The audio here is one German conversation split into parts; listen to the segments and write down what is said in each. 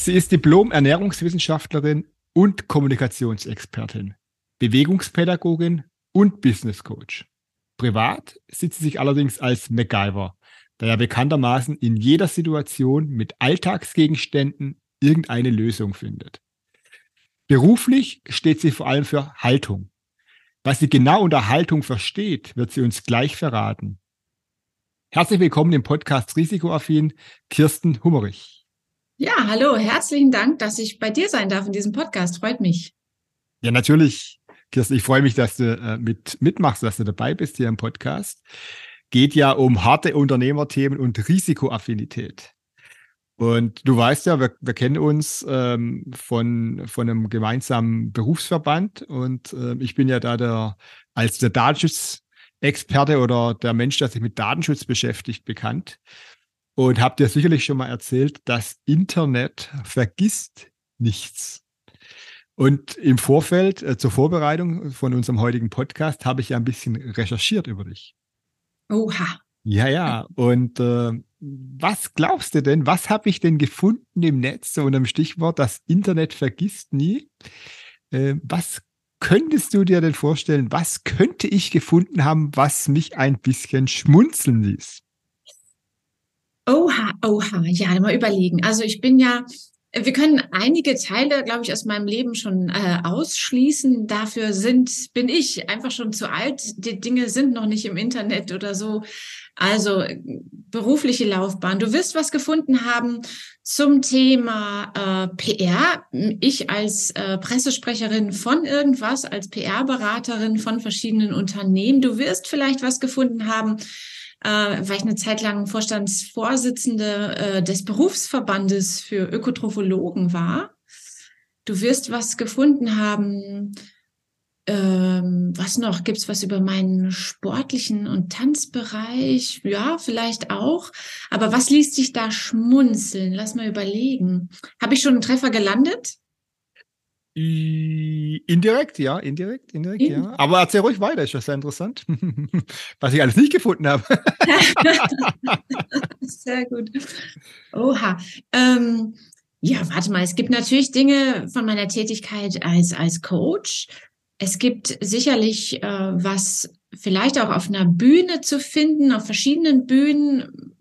Sie ist Diplom-Ernährungswissenschaftlerin und Kommunikationsexpertin, Bewegungspädagogin und Business Coach. Privat sieht sie sich allerdings als MacGyver, da er bekanntermaßen in jeder Situation mit Alltagsgegenständen irgendeine Lösung findet. Beruflich steht sie vor allem für Haltung. Was sie genau unter Haltung versteht, wird sie uns gleich verraten. Herzlich willkommen im Podcast Risikoaffin, Kirsten Hummerich. Ja, hallo, herzlichen Dank, dass ich bei dir sein darf in diesem Podcast. Freut mich. Ja, natürlich. Kirsten, ich freue mich, dass du äh, mit, mitmachst, dass du dabei bist hier im Podcast. Geht ja um harte Unternehmerthemen und Risikoaffinität. Und du weißt ja, wir, wir kennen uns ähm, von, von einem gemeinsamen Berufsverband und äh, ich bin ja da der, als der Datenschutzexperte oder der Mensch, der sich mit Datenschutz beschäftigt, bekannt. Und habt ihr sicherlich schon mal erzählt, das Internet vergisst nichts. Und im Vorfeld äh, zur Vorbereitung von unserem heutigen Podcast habe ich ja ein bisschen recherchiert über dich. Oha. Ja, ja. Und äh, was glaubst du denn, was habe ich denn gefunden im Netz so unter dem Stichwort, das Internet vergisst nie? Äh, was könntest du dir denn vorstellen, was könnte ich gefunden haben, was mich ein bisschen schmunzeln ließ? Oha, oha, ja, mal überlegen. Also ich bin ja, wir können einige Teile, glaube ich, aus meinem Leben schon äh, ausschließen. Dafür sind, bin ich einfach schon zu alt. Die Dinge sind noch nicht im Internet oder so. Also berufliche Laufbahn. Du wirst was gefunden haben zum Thema äh, PR. Ich als äh, Pressesprecherin von irgendwas, als PR-Beraterin von verschiedenen Unternehmen. Du wirst vielleicht was gefunden haben äh, war ich eine Zeit lang Vorstandsvorsitzende äh, des Berufsverbandes für Ökotrophologen war. Du wirst was gefunden haben. Ähm, was noch? Gibt es was über meinen sportlichen und Tanzbereich? Ja, vielleicht auch. Aber was liest sich da schmunzeln? Lass mal überlegen. Habe ich schon einen Treffer gelandet? Indirekt, ja, indirekt, indirekt, In ja. Aber erzähl ruhig weiter, ist das sehr interessant. Was ich alles nicht gefunden habe. sehr gut. Oha. Ähm, ja, warte mal, es gibt natürlich Dinge von meiner Tätigkeit als, als Coach. Es gibt sicherlich äh, was vielleicht auch auf einer Bühne zu finden, auf verschiedenen Bühnen,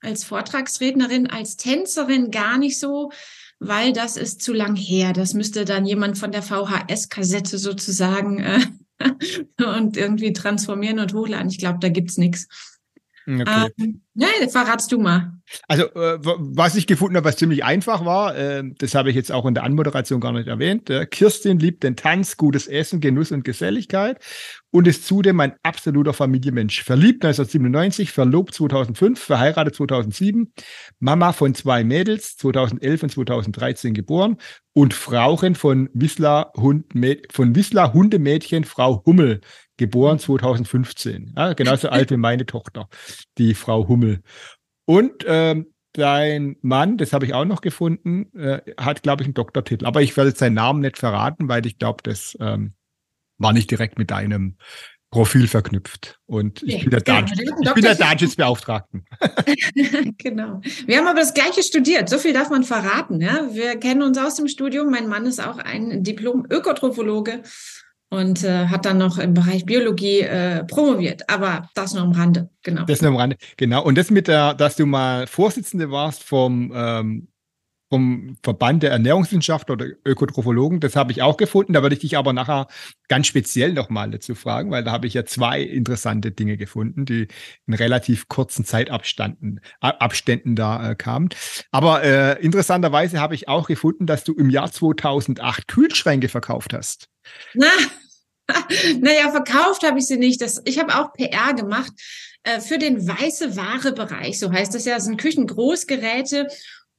als Vortragsrednerin, als Tänzerin gar nicht so weil das ist zu lang her. Das müsste dann jemand von der VHS-Kassette sozusagen äh, und irgendwie transformieren und hochladen. Ich glaube, da gibt's nichts. Okay. Ähm, ja, verratst du mal. Also, äh, was ich gefunden habe, was ziemlich einfach war, äh, das habe ich jetzt auch in der Anmoderation gar nicht erwähnt. Äh, Kirstin liebt den Tanz, gutes Essen, Genuss und Geselligkeit und ist zudem ein absoluter Familienmensch. Verliebt 1997, verlobt 2005, verheiratet 2007, Mama von zwei Mädels, 2011 und 2013 geboren und Frauchen von Wissler, Hund, von Wissler Hundemädchen Frau Hummel, geboren 2015. Ja, genauso alt wie meine Tochter, die Frau Hummel. Und ähm, dein Mann, das habe ich auch noch gefunden, äh, hat, glaube ich, einen Doktortitel. Aber ich werde jetzt seinen Namen nicht verraten, weil ich glaube, das ähm, war nicht direkt mit deinem Profil verknüpft. Und ich bin der, genau, der Datenschutzbeauftragten. genau. Wir haben aber das Gleiche studiert. So viel darf man verraten. Ja? Wir kennen uns aus dem Studium. Mein Mann ist auch ein Diplom-Ökotrophologe und äh, hat dann noch im Bereich Biologie äh, promoviert. Aber das nur am Rande, genau. Das nur am Rande, genau. Und das mit der, dass du mal Vorsitzende warst vom, ähm, vom Verband der Ernährungswissenschaftler oder Ökotrophologen, das habe ich auch gefunden. Da würde ich dich aber nachher ganz speziell nochmal dazu fragen, weil da habe ich ja zwei interessante Dinge gefunden, die in relativ kurzen Zeitabständen Abständen da äh, kamen. Aber äh, interessanterweise habe ich auch gefunden, dass du im Jahr 2008 Kühlschränke verkauft hast. Na, naja, verkauft habe ich sie nicht. Das, ich habe auch PR gemacht. äh, für den weiße Ware-Bereich, so heißt das ja, das sind Küchengroßgeräte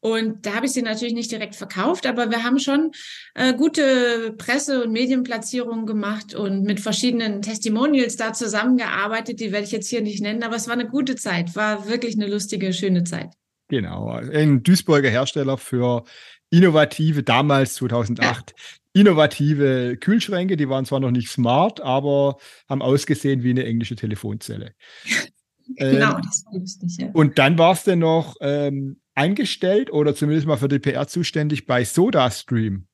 und da habe ich sie natürlich nicht direkt verkauft, aber wir haben schon äh, gute Presse- und Medienplatzierungen gemacht und mit verschiedenen Testimonials da zusammengearbeitet. Die werde ich jetzt hier nicht nennen, aber es war eine gute Zeit, war wirklich eine lustige, schöne Zeit. Genau, ein Duisburger Hersteller für innovative, damals 2008, ja. innovative Kühlschränke. Die waren zwar noch nicht smart, aber haben ausgesehen wie eine englische Telefonzelle. genau, ähm, das war lustig, ja. Und dann war es dann noch ähm, eingestellt oder zumindest mal für die PR zuständig bei SodaStream.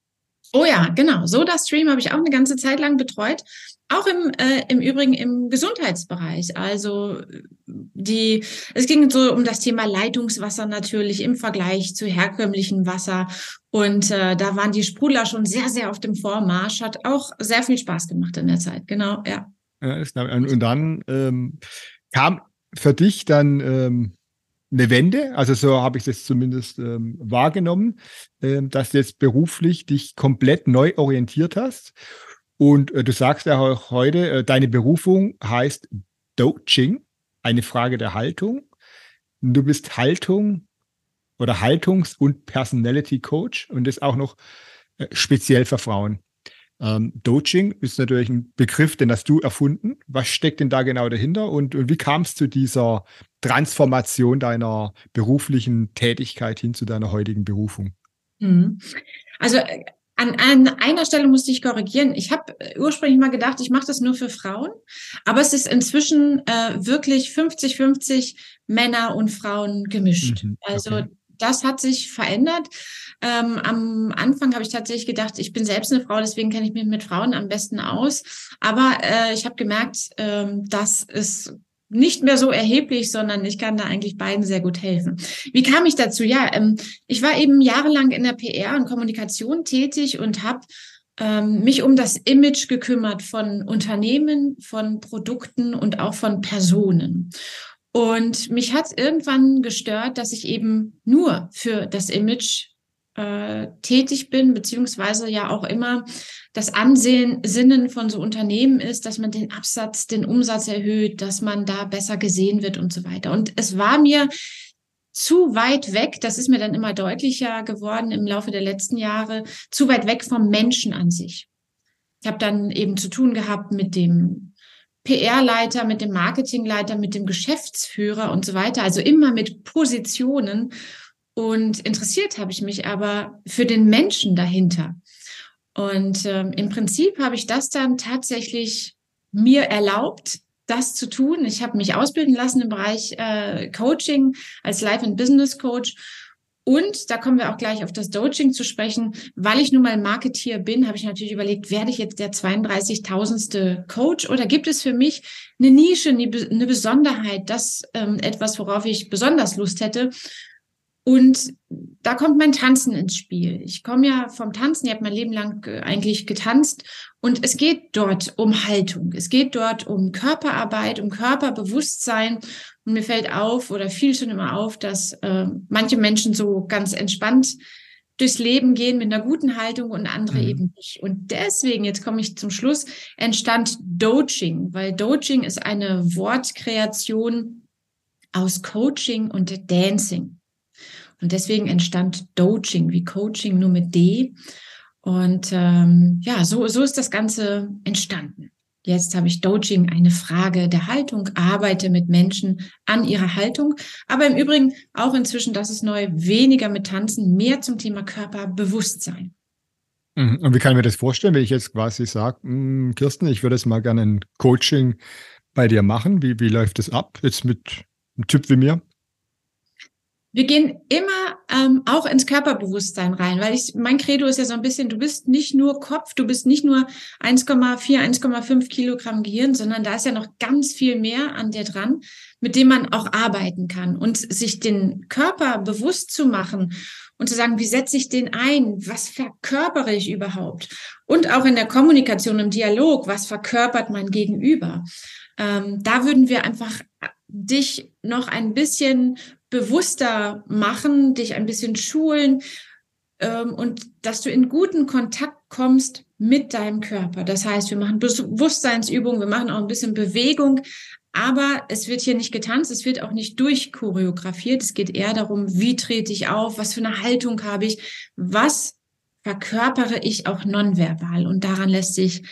Oh ja, genau. SodaStream habe ich auch eine ganze Zeit lang betreut. Auch im, äh, im Übrigen im Gesundheitsbereich. Also die, es ging so um das Thema Leitungswasser natürlich im Vergleich zu herkömmlichem Wasser. Und äh, da waren die Sprudler schon sehr, sehr auf dem Vormarsch. Hat auch sehr viel Spaß gemacht in der Zeit. Genau, ja. ja und dann ähm, kam für dich dann ähm, eine Wende, also so habe ich das zumindest ähm, wahrgenommen, ähm, dass du jetzt beruflich dich komplett neu orientiert hast. Und äh, du sagst ja auch heute, äh, deine Berufung heißt Doaching, eine Frage der Haltung. Du bist Haltung oder Haltungs- und Personality Coach und das auch noch äh, speziell für Frauen. Ähm, Doaching ist natürlich ein Begriff, den hast du erfunden. Was steckt denn da genau dahinter und, und wie kam es zu dieser Transformation deiner beruflichen Tätigkeit hin zu deiner heutigen Berufung? Mhm. Also äh, an, an einer Stelle musste ich korrigieren. Ich habe ursprünglich mal gedacht, ich mache das nur für Frauen, aber es ist inzwischen äh, wirklich 50-50 Männer und Frauen gemischt. Mhm, okay. Also das hat sich verändert. Ähm, am Anfang habe ich tatsächlich gedacht, ich bin selbst eine Frau, deswegen kenne ich mich mit Frauen am besten aus. Aber äh, ich habe gemerkt, ähm, das ist nicht mehr so erheblich, sondern ich kann da eigentlich beiden sehr gut helfen. Wie kam ich dazu? Ja, ähm, ich war eben jahrelang in der PR und Kommunikation tätig und habe ähm, mich um das Image gekümmert von Unternehmen, von Produkten und auch von Personen. Und mich hat irgendwann gestört, dass ich eben nur für das Image äh, tätig bin, beziehungsweise ja auch immer das Ansehen, Sinnen von so Unternehmen ist, dass man den Absatz, den Umsatz erhöht, dass man da besser gesehen wird und so weiter. Und es war mir zu weit weg, das ist mir dann immer deutlicher geworden im Laufe der letzten Jahre, zu weit weg vom Menschen an sich. Ich habe dann eben zu tun gehabt mit dem PR-Leiter, mit dem Marketingleiter, mit dem Geschäftsführer und so weiter. Also immer mit Positionen. Und interessiert habe ich mich aber für den Menschen dahinter. Und ähm, im Prinzip habe ich das dann tatsächlich mir erlaubt, das zu tun. Ich habe mich ausbilden lassen im Bereich äh, Coaching als Life and Business Coach und da kommen wir auch gleich auf das Doaching zu sprechen. Weil ich nun mal Marketeer bin, habe ich natürlich überlegt, werde ich jetzt der 32.000. Coach oder gibt es für mich eine Nische, eine Besonderheit, das ähm, etwas, worauf ich besonders Lust hätte? Und da kommt mein Tanzen ins Spiel. Ich komme ja vom Tanzen, ich habe mein Leben lang äh, eigentlich getanzt und es geht dort um Haltung. Es geht dort um Körperarbeit, um Körperbewusstsein. Und mir fällt auf oder fiel schon immer auf, dass äh, manche Menschen so ganz entspannt durchs Leben gehen mit einer guten Haltung und andere mhm. eben nicht. Und deswegen, jetzt komme ich zum Schluss, entstand Doaching, weil Doaching ist eine Wortkreation aus Coaching und Dancing. Und deswegen entstand Doaching, wie Coaching nur mit D. Und ähm, ja, so, so ist das Ganze entstanden. Jetzt habe ich Doaching, eine Frage der Haltung, arbeite mit Menschen an ihrer Haltung. Aber im Übrigen auch inzwischen, das ist neu, weniger mit Tanzen, mehr zum Thema Körperbewusstsein. Mhm. Und wie kann ich mir das vorstellen, wenn ich jetzt quasi sage, hm, Kirsten, ich würde jetzt mal gerne ein Coaching bei dir machen. Wie, wie läuft das ab? Jetzt mit einem Typ wie mir? Wir gehen immer ähm, auch ins Körperbewusstsein rein, weil ich mein Credo ist ja so ein bisschen, du bist nicht nur Kopf, du bist nicht nur 1,4, 1,5 Kilogramm Gehirn, sondern da ist ja noch ganz viel mehr an dir dran, mit dem man auch arbeiten kann und sich den Körper bewusst zu machen und zu sagen, wie setze ich den ein? Was verkörpere ich überhaupt? Und auch in der Kommunikation, im Dialog, was verkörpert mein Gegenüber? Ähm, da würden wir einfach dich noch ein bisschen bewusster machen, dich ein bisschen schulen ähm, und dass du in guten Kontakt kommst mit deinem Körper. Das heißt, wir machen Bewusstseinsübungen, wir machen auch ein bisschen Bewegung, Aber es wird hier nicht getanzt, es wird auch nicht durchchoreografiert. Es geht eher darum, wie trete ich auf, was für eine Haltung habe ich, was verkörpere ich auch nonverbal. Und daran lässt sich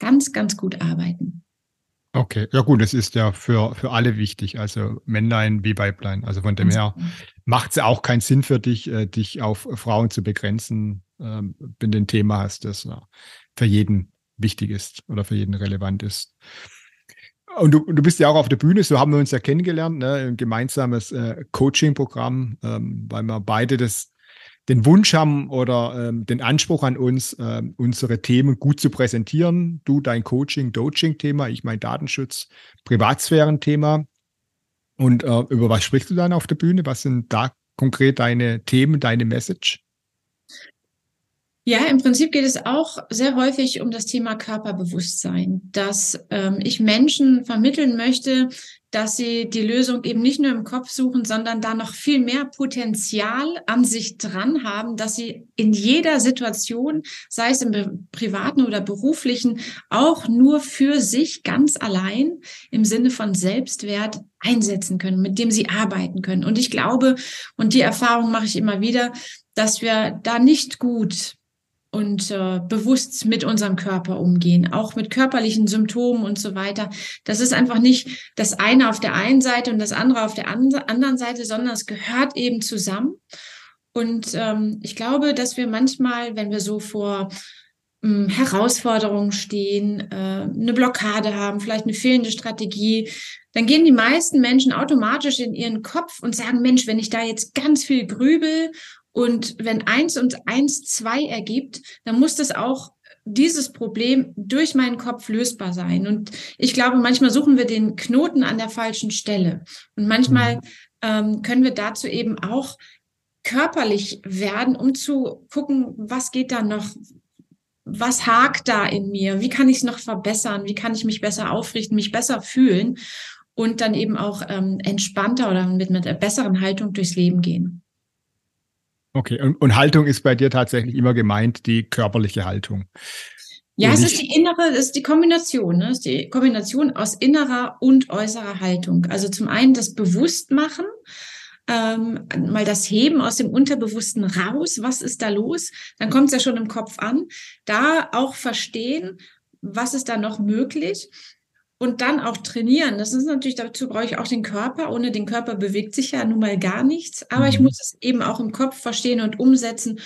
ganz, ganz gut arbeiten. Okay, ja gut, das ist ja für, für alle wichtig, also Männlein wie Weiblein. Also von dem her macht es auch keinen Sinn für dich, äh, dich auf Frauen zu begrenzen, äh, wenn du ein Thema hast, das ja, für jeden wichtig ist oder für jeden relevant ist. Und du, du bist ja auch auf der Bühne, so haben wir uns ja kennengelernt, ne, ein gemeinsames äh, Coaching-Programm, ähm, weil wir beide das den Wunsch haben oder ähm, den Anspruch an uns, äh, unsere Themen gut zu präsentieren. Du dein Coaching, Doaching-Thema, ich mein Datenschutz, Privatsphären-Thema. Und äh, über was sprichst du dann auf der Bühne? Was sind da konkret deine Themen, deine Message? Ja, im Prinzip geht es auch sehr häufig um das Thema Körperbewusstsein, dass ähm, ich Menschen vermitteln möchte, dass sie die Lösung eben nicht nur im Kopf suchen, sondern da noch viel mehr Potenzial an sich dran haben, dass sie in jeder Situation, sei es im privaten oder beruflichen, auch nur für sich ganz allein im Sinne von Selbstwert einsetzen können, mit dem sie arbeiten können. Und ich glaube, und die Erfahrung mache ich immer wieder, dass wir da nicht gut und äh, bewusst mit unserem Körper umgehen, auch mit körperlichen Symptomen und so weiter. Das ist einfach nicht das eine auf der einen Seite und das andere auf der anderen Seite, sondern es gehört eben zusammen. Und ähm, ich glaube, dass wir manchmal, wenn wir so vor ähm, Herausforderungen stehen, äh, eine Blockade haben, vielleicht eine fehlende Strategie, dann gehen die meisten Menschen automatisch in ihren Kopf und sagen, Mensch, wenn ich da jetzt ganz viel grübel und wenn eins und eins zwei ergibt, dann muss das auch dieses Problem durch meinen Kopf lösbar sein. Und ich glaube, manchmal suchen wir den Knoten an der falschen Stelle. Und manchmal mhm. ähm, können wir dazu eben auch körperlich werden, um zu gucken, was geht da noch, was hakt da in mir, wie kann ich es noch verbessern, wie kann ich mich besser aufrichten, mich besser fühlen und dann eben auch ähm, entspannter oder mit, mit einer besseren Haltung durchs Leben gehen. Okay, und, und Haltung ist bei dir tatsächlich immer gemeint, die körperliche Haltung. Ja, es ist die innere, es ist die Kombination, ne? es ist die Kombination aus innerer und äußerer Haltung. Also zum einen das Bewusstmachen, ähm, mal das Heben aus dem Unterbewussten raus, was ist da los? Dann kommt es ja schon im Kopf an. Da auch verstehen, was ist da noch möglich und dann auch trainieren. Das ist natürlich, dazu brauche ich auch den Körper. Ohne den Körper bewegt sich ja nun mal gar nichts. Aber mhm. ich muss es eben auch im Kopf verstehen und umsetzen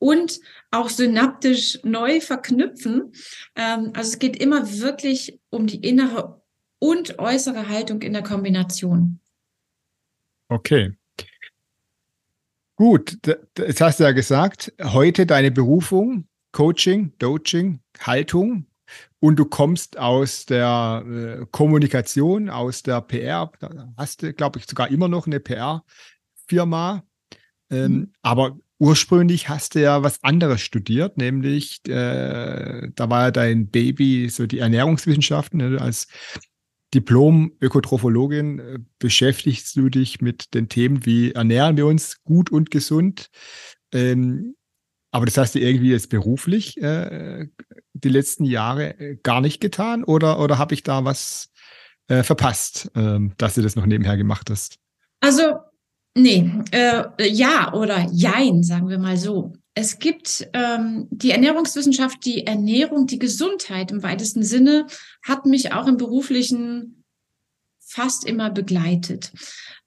und auch synaptisch neu verknüpfen. Ähm, also es geht immer wirklich um die innere und äußere Haltung in der Kombination. Okay. Gut, jetzt hast du ja gesagt, heute deine Berufung, Coaching, Coaching, Haltung und du kommst aus der äh, Kommunikation, aus der PR, da hast du, glaube ich, sogar immer noch eine PR-Firma. Ähm, mhm. Aber ursprünglich hast du ja was anderes studiert, nämlich äh, da war ja dein Baby so die Ernährungswissenschaften. Ne? Als Diplom-Ökotrophologin äh, beschäftigst du dich mit den Themen, wie ernähren wir uns gut und gesund. Ähm, aber das hast du irgendwie jetzt beruflich äh, die letzten Jahre äh, gar nicht getan oder, oder habe ich da was äh, verpasst, äh, dass du das noch nebenher gemacht hast? Also, nee, äh, ja oder jein, sagen wir mal so. Es gibt ähm, die Ernährungswissenschaft, die Ernährung, die Gesundheit im weitesten Sinne hat mich auch im beruflichen fast immer begleitet.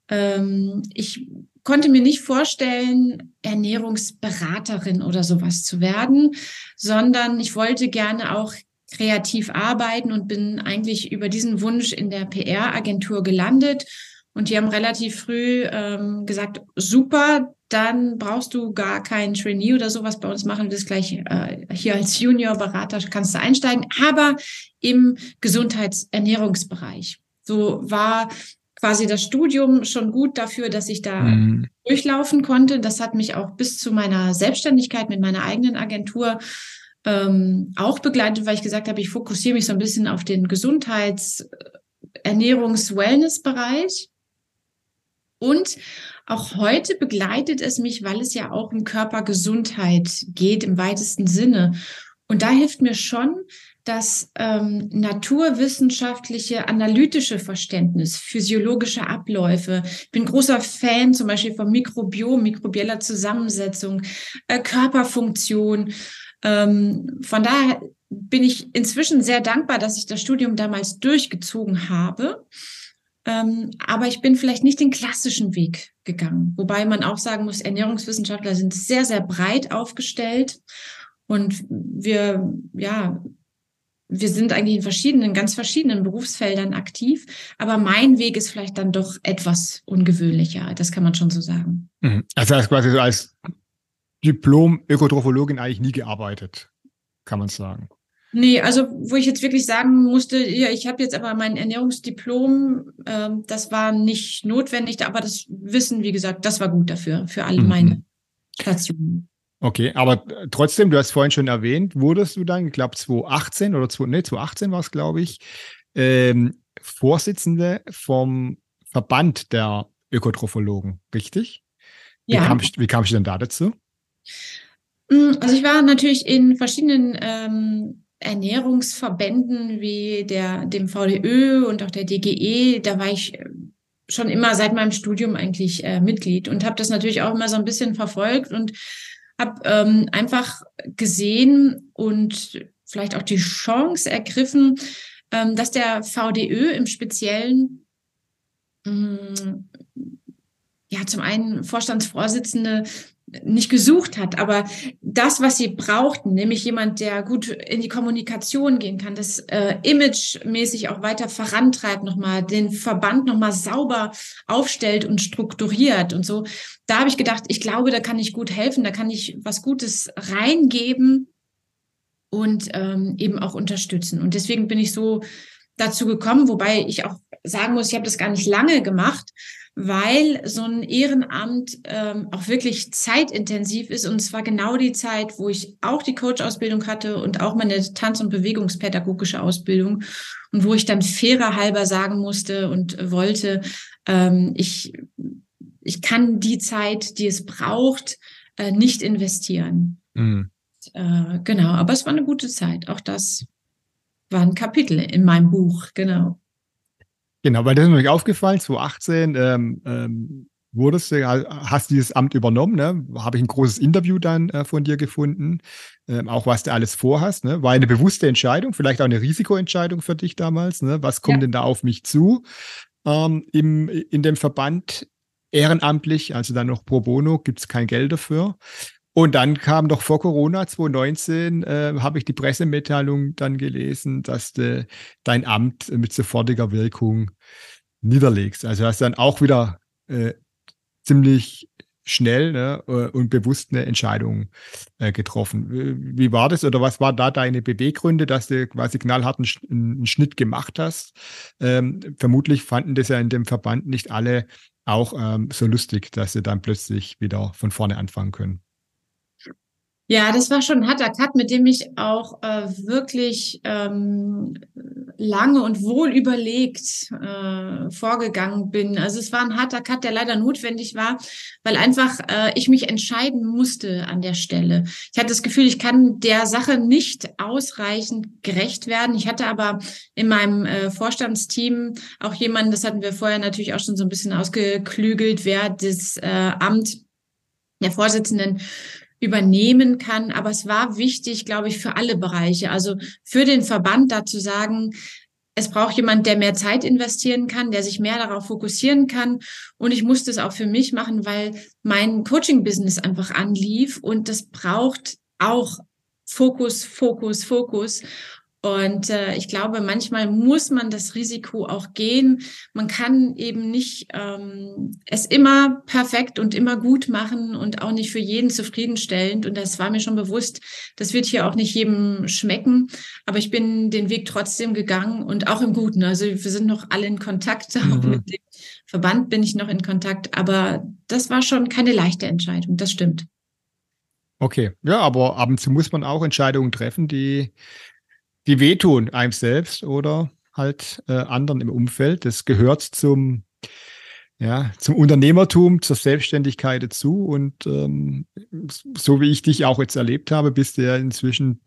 Ähm, ich konnte mir nicht vorstellen, Ernährungsberaterin oder sowas zu werden, sondern ich wollte gerne auch kreativ arbeiten und bin eigentlich über diesen Wunsch in der PR-Agentur gelandet. Und die haben relativ früh ähm, gesagt, super, dann brauchst du gar keinen Trainee oder sowas bei uns machen. Das gleich äh, hier als Junior-Berater kannst du einsteigen, aber im Gesundheitsernährungsbereich. So war quasi das Studium schon gut dafür, dass ich da mhm. durchlaufen konnte. Das hat mich auch bis zu meiner Selbstständigkeit mit meiner eigenen Agentur ähm, auch begleitet, weil ich gesagt habe, ich fokussiere mich so ein bisschen auf den Gesundheits-, Ernährungs-, Wellness-Bereich. Und auch heute begleitet es mich, weil es ja auch um Körpergesundheit geht im weitesten Sinne. Und da hilft mir schon das ähm, naturwissenschaftliche, analytische Verständnis, physiologische Abläufe. Ich bin großer Fan zum Beispiel von Mikrobiom, mikrobieller Zusammensetzung, äh, Körperfunktion. Ähm, von daher bin ich inzwischen sehr dankbar, dass ich das Studium damals durchgezogen habe. Ähm, aber ich bin vielleicht nicht den klassischen Weg gegangen. Wobei man auch sagen muss, Ernährungswissenschaftler sind sehr, sehr breit aufgestellt. Und wir, ja, wir sind eigentlich in verschiedenen, ganz verschiedenen Berufsfeldern aktiv. Aber mein Weg ist vielleicht dann doch etwas ungewöhnlicher. Das kann man schon so sagen. Mhm. Also hast quasi so als Diplom-Ökotrophologin eigentlich nie gearbeitet, kann man sagen. Nee, also wo ich jetzt wirklich sagen musste, ja, ich habe jetzt aber mein Ernährungsdiplom, äh, das war nicht notwendig, aber das Wissen, wie gesagt, das war gut dafür, für alle mhm. meine Stationen. Okay, aber trotzdem, du hast vorhin schon erwähnt, wurdest du dann, ich glaube 2018 oder 2, nee, 2018 war es, glaube ich, ähm, Vorsitzende vom Verband der Ökotrophologen, richtig? Wie ja. Kamst, wie kamst du denn da dazu? Hm, also ich war natürlich in verschiedenen ähm, Ernährungsverbänden wie der, dem VDÖ und auch der DGE. Da war ich äh, schon immer seit meinem Studium eigentlich äh, Mitglied und habe das natürlich auch immer so ein bisschen verfolgt und habe ähm, einfach gesehen und vielleicht auch die Chance ergriffen, ähm, dass der VDÖ im Speziellen ähm, ja zum einen Vorstandsvorsitzende nicht gesucht hat, aber das, was sie brauchten, nämlich jemand, der gut in die Kommunikation gehen kann, das äh, imagemäßig auch weiter vorantreibt, nochmal den Verband nochmal sauber aufstellt und strukturiert und so. Da habe ich gedacht, ich glaube, da kann ich gut helfen, da kann ich was Gutes reingeben und ähm, eben auch unterstützen. Und deswegen bin ich so dazu gekommen, wobei ich auch sagen muss, ich habe das gar nicht lange gemacht, weil so ein Ehrenamt ähm, auch wirklich zeitintensiv ist. Und zwar genau die Zeit, wo ich auch die Coach-Ausbildung hatte und auch meine Tanz- und Bewegungspädagogische Ausbildung und wo ich dann fairer halber sagen musste und wollte, ähm, ich, ich kann die Zeit, die es braucht, äh, nicht investieren. Mhm. Äh, genau, aber es war eine gute Zeit. Auch das war ein Kapitel in meinem Buch, genau. Genau, weil das ist mir aufgefallen, 2018 ähm, ähm, wurdest du, hast dieses Amt übernommen, ne? Habe ich ein großes Interview dann äh, von dir gefunden, ähm, auch was du alles vorhast, ne? War eine bewusste Entscheidung, vielleicht auch eine Risikoentscheidung für dich damals, ne? Was kommt ja. denn da auf mich zu? Ähm, im, in dem Verband ehrenamtlich, also dann noch pro bono, gibt es kein Geld dafür. Und dann kam doch vor Corona 2019, äh, habe ich die Pressemitteilung dann gelesen, dass de, dein Amt mit sofortiger Wirkung niederlegst. Also hast dann auch wieder äh, ziemlich schnell ne, äh, und bewusst eine Entscheidung äh, getroffen. Wie, war das oder was war da deine Beweggründe, dass du quasi knallharten einen Schnitt gemacht hast? Ähm, vermutlich fanden das ja in dem Verband nicht alle auch ähm, so lustig, dass sie dann plötzlich wieder von vorne anfangen können. Ja, das war schon ein harter Cut, mit dem ich auch äh, wirklich ähm, lange und wohl überlegt äh, vorgegangen bin. Also es war ein harter Cut, der leider notwendig war, weil einfach äh, ich mich entscheiden musste an der Stelle. Ich hatte das Gefühl, ich kann der Sache nicht ausreichend gerecht werden. Ich hatte aber in meinem äh, Vorstandsteam auch jemanden, das hatten wir vorher natürlich auch schon so ein bisschen ausgeklügelt, wer das äh, Amt der Vorsitzenden übernehmen kann. Aber es war wichtig, glaube ich, für alle Bereiche. Also für den Verband da zu sagen, es braucht jemand, der mehr Zeit investieren kann, der sich mehr darauf fokussieren kann. Und ich musste es auch für mich machen, weil mein Coaching-Business einfach anlief und das braucht auch Fokus, Fokus, Fokus. Und äh, ich glaube, manchmal muss man das Risiko auch gehen. Man kann eben nicht ähm, es immer perfekt und immer gut machen und auch nicht für jeden zufriedenstellend. Und das war mir schon bewusst. Das wird hier auch nicht jedem schmecken. Aber ich bin den Weg trotzdem gegangen und auch im Guten. Also wir sind noch alle in Kontakt. Mhm. Auch mit dem Verband bin ich noch in Kontakt. Aber das war schon keine leichte Entscheidung. Das stimmt. Okay, ja, aber ab und zu muss man auch Entscheidungen treffen, die die wehtun einem selbst oder halt äh, anderen im Umfeld. Das gehört zum, ja, zum Unternehmertum, zur Selbstständigkeit dazu. Und ähm, so wie ich dich auch jetzt erlebt habe, bist du ja inzwischen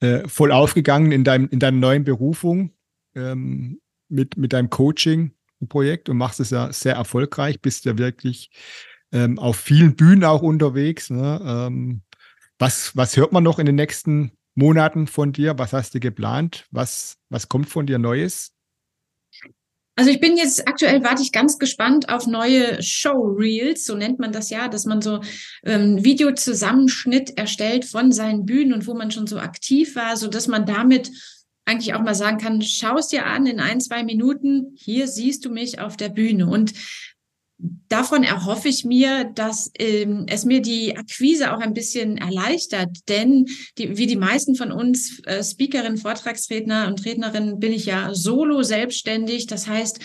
äh, voll aufgegangen in, deinem, in deiner neuen Berufung ähm, mit, mit deinem Coaching-Projekt und machst es ja sehr erfolgreich, bist ja wirklich ähm, auf vielen Bühnen auch unterwegs. Ne? Ähm, was, was hört man noch in den nächsten Monaten von dir? Was hast du geplant? Was, was kommt von dir Neues? Also ich bin jetzt aktuell warte ich ganz gespannt auf neue Showreels, so nennt man das ja, dass man so ähm, Videozusammenschnitt erstellt von seinen Bühnen und wo man schon so aktiv war, so dass man damit eigentlich auch mal sagen kann, schau es dir an in ein, zwei Minuten, hier siehst du mich auf der Bühne. Und davon erhoffe ich mir, dass ähm, es mir die Akquise auch ein bisschen erleichtert, denn die, wie die meisten von uns äh, Speakerinnen, Vortragsredner und Rednerinnen bin ich ja solo selbstständig. Das heißt,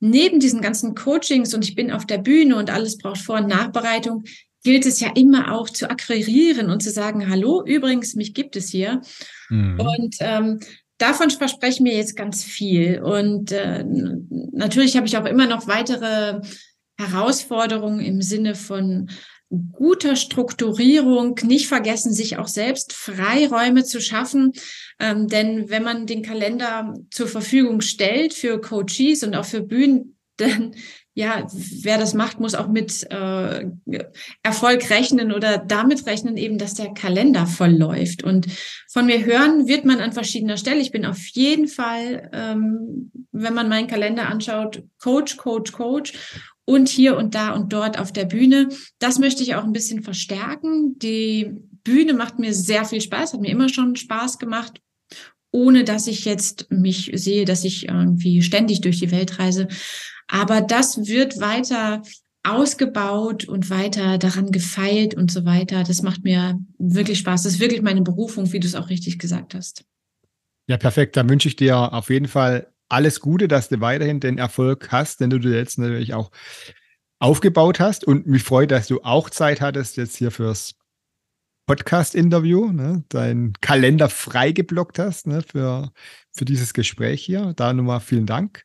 neben diesen ganzen Coachings und ich bin auf der Bühne und alles braucht Vor- und Nachbereitung, gilt es ja immer auch zu akquirieren und zu sagen, hallo, übrigens, mich gibt es hier. Mhm. Und ähm, davon verspreche ich mir jetzt ganz viel. Und äh, natürlich habe ich auch immer noch weitere Herausforderungen im Sinne von guter Strukturierung, nicht vergessen, sich auch selbst Freiräume zu schaffen. Ähm, denn wenn man den Kalender zur Verfügung stellt für Coaches und auch für Bühnen, dann ja, wer das macht, muss auch mit äh, Erfolg rechnen oder damit rechnen eben, dass der Kalender voll läuft. Und von mir hören wird man an verschiedener Stelle. Ich bin auf jeden Fall, ähm, wenn man meinen Kalender anschaut, Coach, Coach, Coach und hier und da und dort auf der Bühne. Das möchte ich auch ein bisschen verstärken. Die Bühne macht mir sehr viel Spaß, hat mir immer schon Spaß gemacht, ohne dass ich jetzt mich sehe, dass ich irgendwie ständig durch die Welt reise. Aber das wird weiter ausgebaut und weiter daran gefeilt und so weiter. Das macht mir wirklich Spaß. Das ist wirklich meine Berufung, wie du es auch richtig gesagt hast. Ja, perfekt. Dann wünsche ich dir auf jeden Fall alles Gute, dass du weiterhin den Erfolg hast, den du dir jetzt natürlich auch aufgebaut hast. Und mich freut, dass du auch Zeit hattest jetzt hier fürs Podcast-Interview, ne, deinen Kalender freigeblockt hast ne, für, für dieses Gespräch hier. Da nochmal vielen Dank.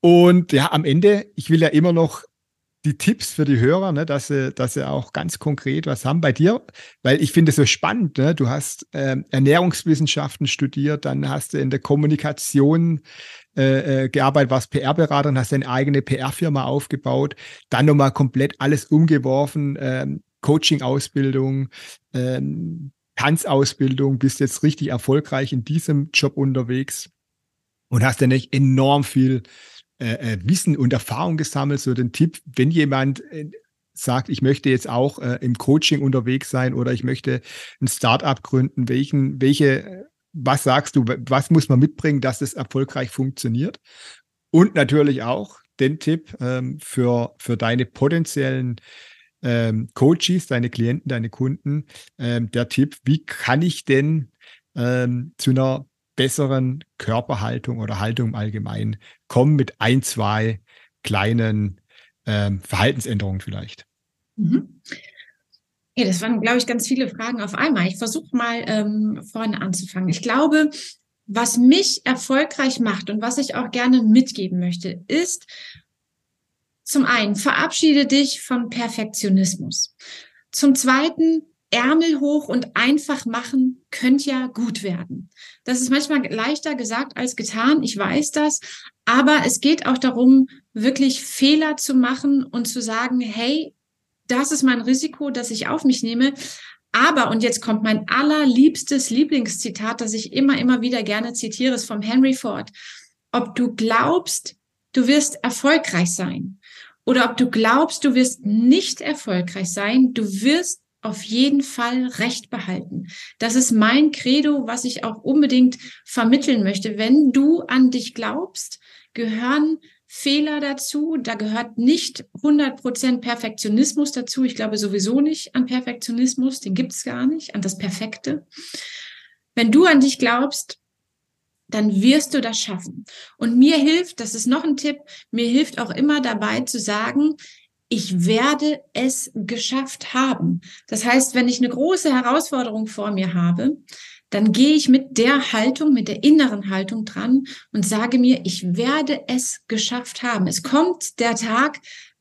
Und ja, am Ende, ich will ja immer noch die Tipps für die Hörer, ne, dass sie, dass sie auch ganz konkret was haben bei dir, weil ich finde es so spannend. Ne? Du hast ähm, Ernährungswissenschaften studiert, dann hast du in der Kommunikation äh, äh gearbeitet, warst PR-Berater und hast deine eigene PR-Firma aufgebaut, dann nochmal komplett alles umgeworfen, ähm, Coaching-Ausbildung, ähm, Tanzausbildung, bist jetzt richtig erfolgreich in diesem Job unterwegs und hast dann nicht enorm viel äh, äh, Wissen und Erfahrung gesammelt. So den Tipp, wenn jemand äh, sagt, ich möchte jetzt auch äh, im Coaching unterwegs sein oder ich möchte ein Startup gründen, welchen, welche, was sagst du, was muss man mitbringen, dass es erfolgreich funktioniert? Und natürlich auch den Tipp ähm, für, für deine potenziellen ähm, Coaches, deine Klienten, deine Kunden, ähm, der Tipp, wie kann ich denn ähm, zu einer besseren Körperhaltung oder Haltung im Allgemeinen kommen mit ein, zwei kleinen ähm, Verhaltensänderungen vielleicht. Mhm. Okay, das waren, glaube ich, ganz viele Fragen auf einmal. Ich versuche mal ähm, vorne anzufangen. Ich glaube, was mich erfolgreich macht und was ich auch gerne mitgeben möchte, ist zum einen, verabschiede dich von Perfektionismus. Zum zweiten, Ärmel hoch und einfach machen könnte ja gut werden. Das ist manchmal leichter gesagt als getan, ich weiß das, aber es geht auch darum, wirklich Fehler zu machen und zu sagen, hey, das ist mein Risiko, das ich auf mich nehme. Aber, und jetzt kommt mein allerliebstes Lieblingszitat, das ich immer, immer wieder gerne zitiere, ist vom Henry Ford. Ob du glaubst, du wirst erfolgreich sein oder ob du glaubst, du wirst nicht erfolgreich sein, du wirst auf jeden Fall Recht behalten. Das ist mein Credo, was ich auch unbedingt vermitteln möchte. Wenn du an dich glaubst, gehören Fehler dazu. Da gehört nicht 100% Perfektionismus dazu. Ich glaube sowieso nicht an Perfektionismus. Den gibt es gar nicht, an das Perfekte. Wenn du an dich glaubst, dann wirst du das schaffen. Und mir hilft, das ist noch ein Tipp, mir hilft auch immer dabei zu sagen, ich werde es geschafft haben. Das heißt, wenn ich eine große Herausforderung vor mir habe, dann gehe ich mit der Haltung, mit der inneren Haltung dran und sage mir, ich werde es geschafft haben. Es kommt der Tag,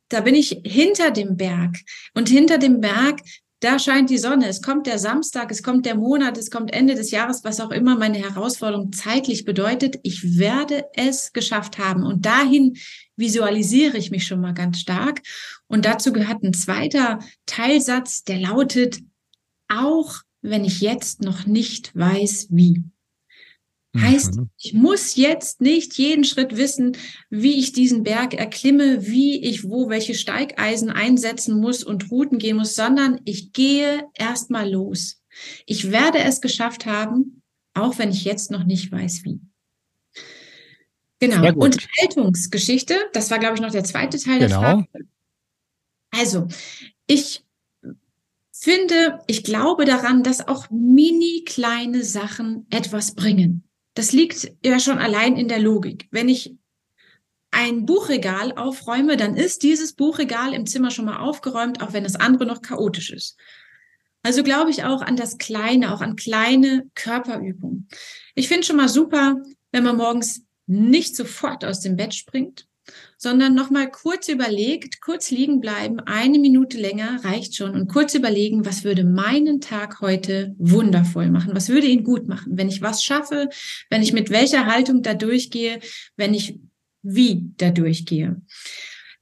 da bin ich hinter dem Berg. Und hinter dem Berg, da scheint die Sonne, es kommt der Samstag, es kommt der Monat, es kommt Ende des Jahres, was auch immer meine Herausforderung zeitlich bedeutet, ich werde es geschafft haben. Und dahin visualisiere ich mich schon mal ganz stark. Und dazu gehört ein zweiter Teilsatz, der lautet, auch wenn ich jetzt noch nicht weiß, wie. Heißt, mhm. ich muss jetzt nicht jeden Schritt wissen, wie ich diesen Berg erklimme, wie ich wo welche Steigeisen einsetzen muss und Routen gehen muss, sondern ich gehe erstmal los. Ich werde es geschafft haben, auch wenn ich jetzt noch nicht weiß, wie. Genau. Unterhaltungsgeschichte, das war, glaube ich, noch der zweite Teil genau. der Frage. Also, ich finde, ich glaube daran, dass auch mini kleine Sachen etwas bringen. Das liegt ja schon allein in der Logik. Wenn ich ein Buchregal aufräume, dann ist dieses Buchregal im Zimmer schon mal aufgeräumt, auch wenn das andere noch chaotisch ist. Also glaube ich auch an das Kleine, auch an kleine Körperübungen. Ich finde schon mal super, wenn man morgens nicht sofort aus dem Bett springt, sondern nochmal kurz überlegt, kurz liegen bleiben, eine Minute länger reicht schon und kurz überlegen, was würde meinen Tag heute wundervoll machen, was würde ihn gut machen, wenn ich was schaffe, wenn ich mit welcher Haltung da durchgehe, wenn ich wie da durchgehe.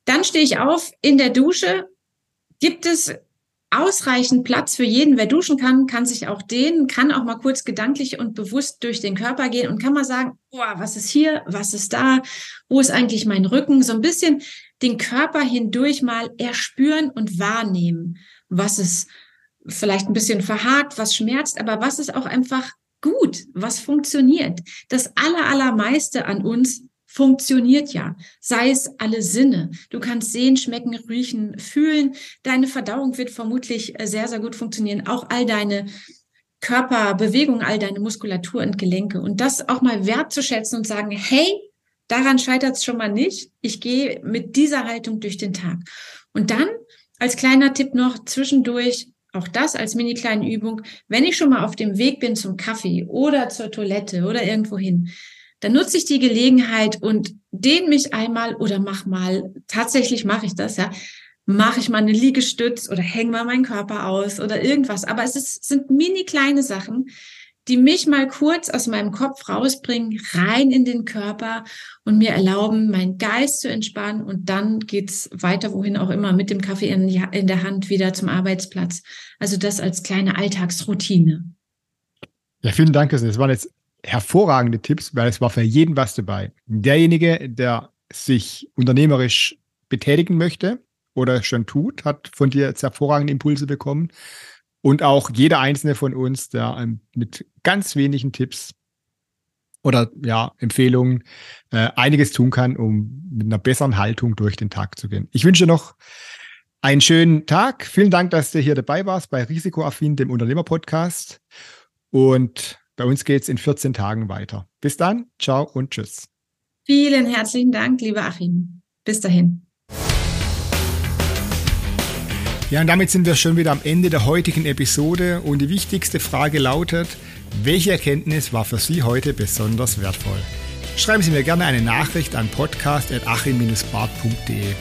Dann stehe ich auf in der Dusche. Gibt es ausreichend Platz für jeden. Wer duschen kann, kann sich auch dehnen, kann auch mal kurz gedanklich und bewusst durch den Körper gehen und kann mal sagen, boah, was ist hier, was ist da, wo ist eigentlich mein Rücken? So ein bisschen den Körper hindurch mal erspüren und wahrnehmen, was ist vielleicht ein bisschen verhakt, was schmerzt, aber was ist auch einfach gut, was funktioniert. Das aller, allermeiste an uns funktioniert ja. Sei es alle Sinne. Du kannst sehen, schmecken, riechen, fühlen. Deine Verdauung wird vermutlich äh, sehr, sehr gut funktionieren. Auch all deine Körperbewegung, all deine Muskulatur und Gelenke. Und das auch mal wertzuschätzen und sagen, hey, daran scheitert es schon mal nicht. Ich gehe mit dieser Haltung durch den Tag. Und dann als kleiner Tipp noch zwischendurch, auch das als mini kleine Übung, wenn ich schon mal auf dem Weg bin zum Kaffee oder zur Toilette oder irgendwo hin, dann nutze ich die Gelegenheit und dehne mich einmal oder mach mal, tatsächlich mache ich das, ja, mache ich mal eine Liegestütz oder hänge mal meinen Körper aus oder irgendwas. Aber es ist, sind mini kleine Sachen, die mich mal kurz aus meinem Kopf rausbringen, rein in den Körper und mir erlauben, meinen Geist zu entspannen. Und dann geht's weiter, wohin auch immer, mit dem Kaffee in, in der Hand wieder zum Arbeitsplatz. Also das als kleine Alltagsroutine. Ja, vielen Dank. Das waren jetzt hervorragende Tipps, weil es war für jeden was dabei. Derjenige, der sich unternehmerisch betätigen möchte oder schon tut, hat von dir jetzt hervorragende Impulse bekommen. Und auch jeder einzelne von uns, der ähm, mit ganz wenigen Tipps oder ja, Empfehlungen äh, einiges tun kann, um mit einer besseren Haltung durch den Tag zu gehen. Ich wünsche noch einen schönen Tag. Vielen Dank, dass du hier dabei warst bei Risikoaffin, dem Unternehmer-Podcast. Und bei uns geht es in 14 Tagen weiter. Bis dann, ciao und tschüss. Vielen herzlichen Dank, lieber Achim. Bis dahin. Ja, und damit sind wir schon wieder am Ende der heutigen Episode und die wichtigste Frage lautet, welche Erkenntnis war für Sie heute besonders wertvoll? Schreiben Sie mir gerne eine Nachricht an podcast.achim-bart.de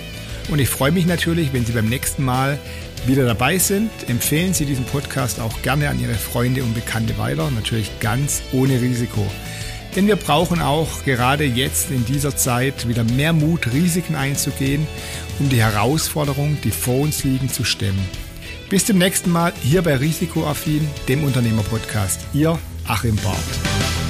und ich freue mich natürlich, wenn Sie beim nächsten Mal wieder dabei sind. Empfehlen Sie diesen Podcast auch gerne an Ihre Freunde und Bekannte weiter, natürlich ganz ohne Risiko. Denn wir brauchen auch gerade jetzt in dieser Zeit wieder mehr Mut, Risiken einzugehen, um die Herausforderungen, die vor uns liegen, zu stemmen. Bis zum nächsten Mal hier bei Risikoaffin, dem Unternehmerpodcast. Ihr Achim Barth.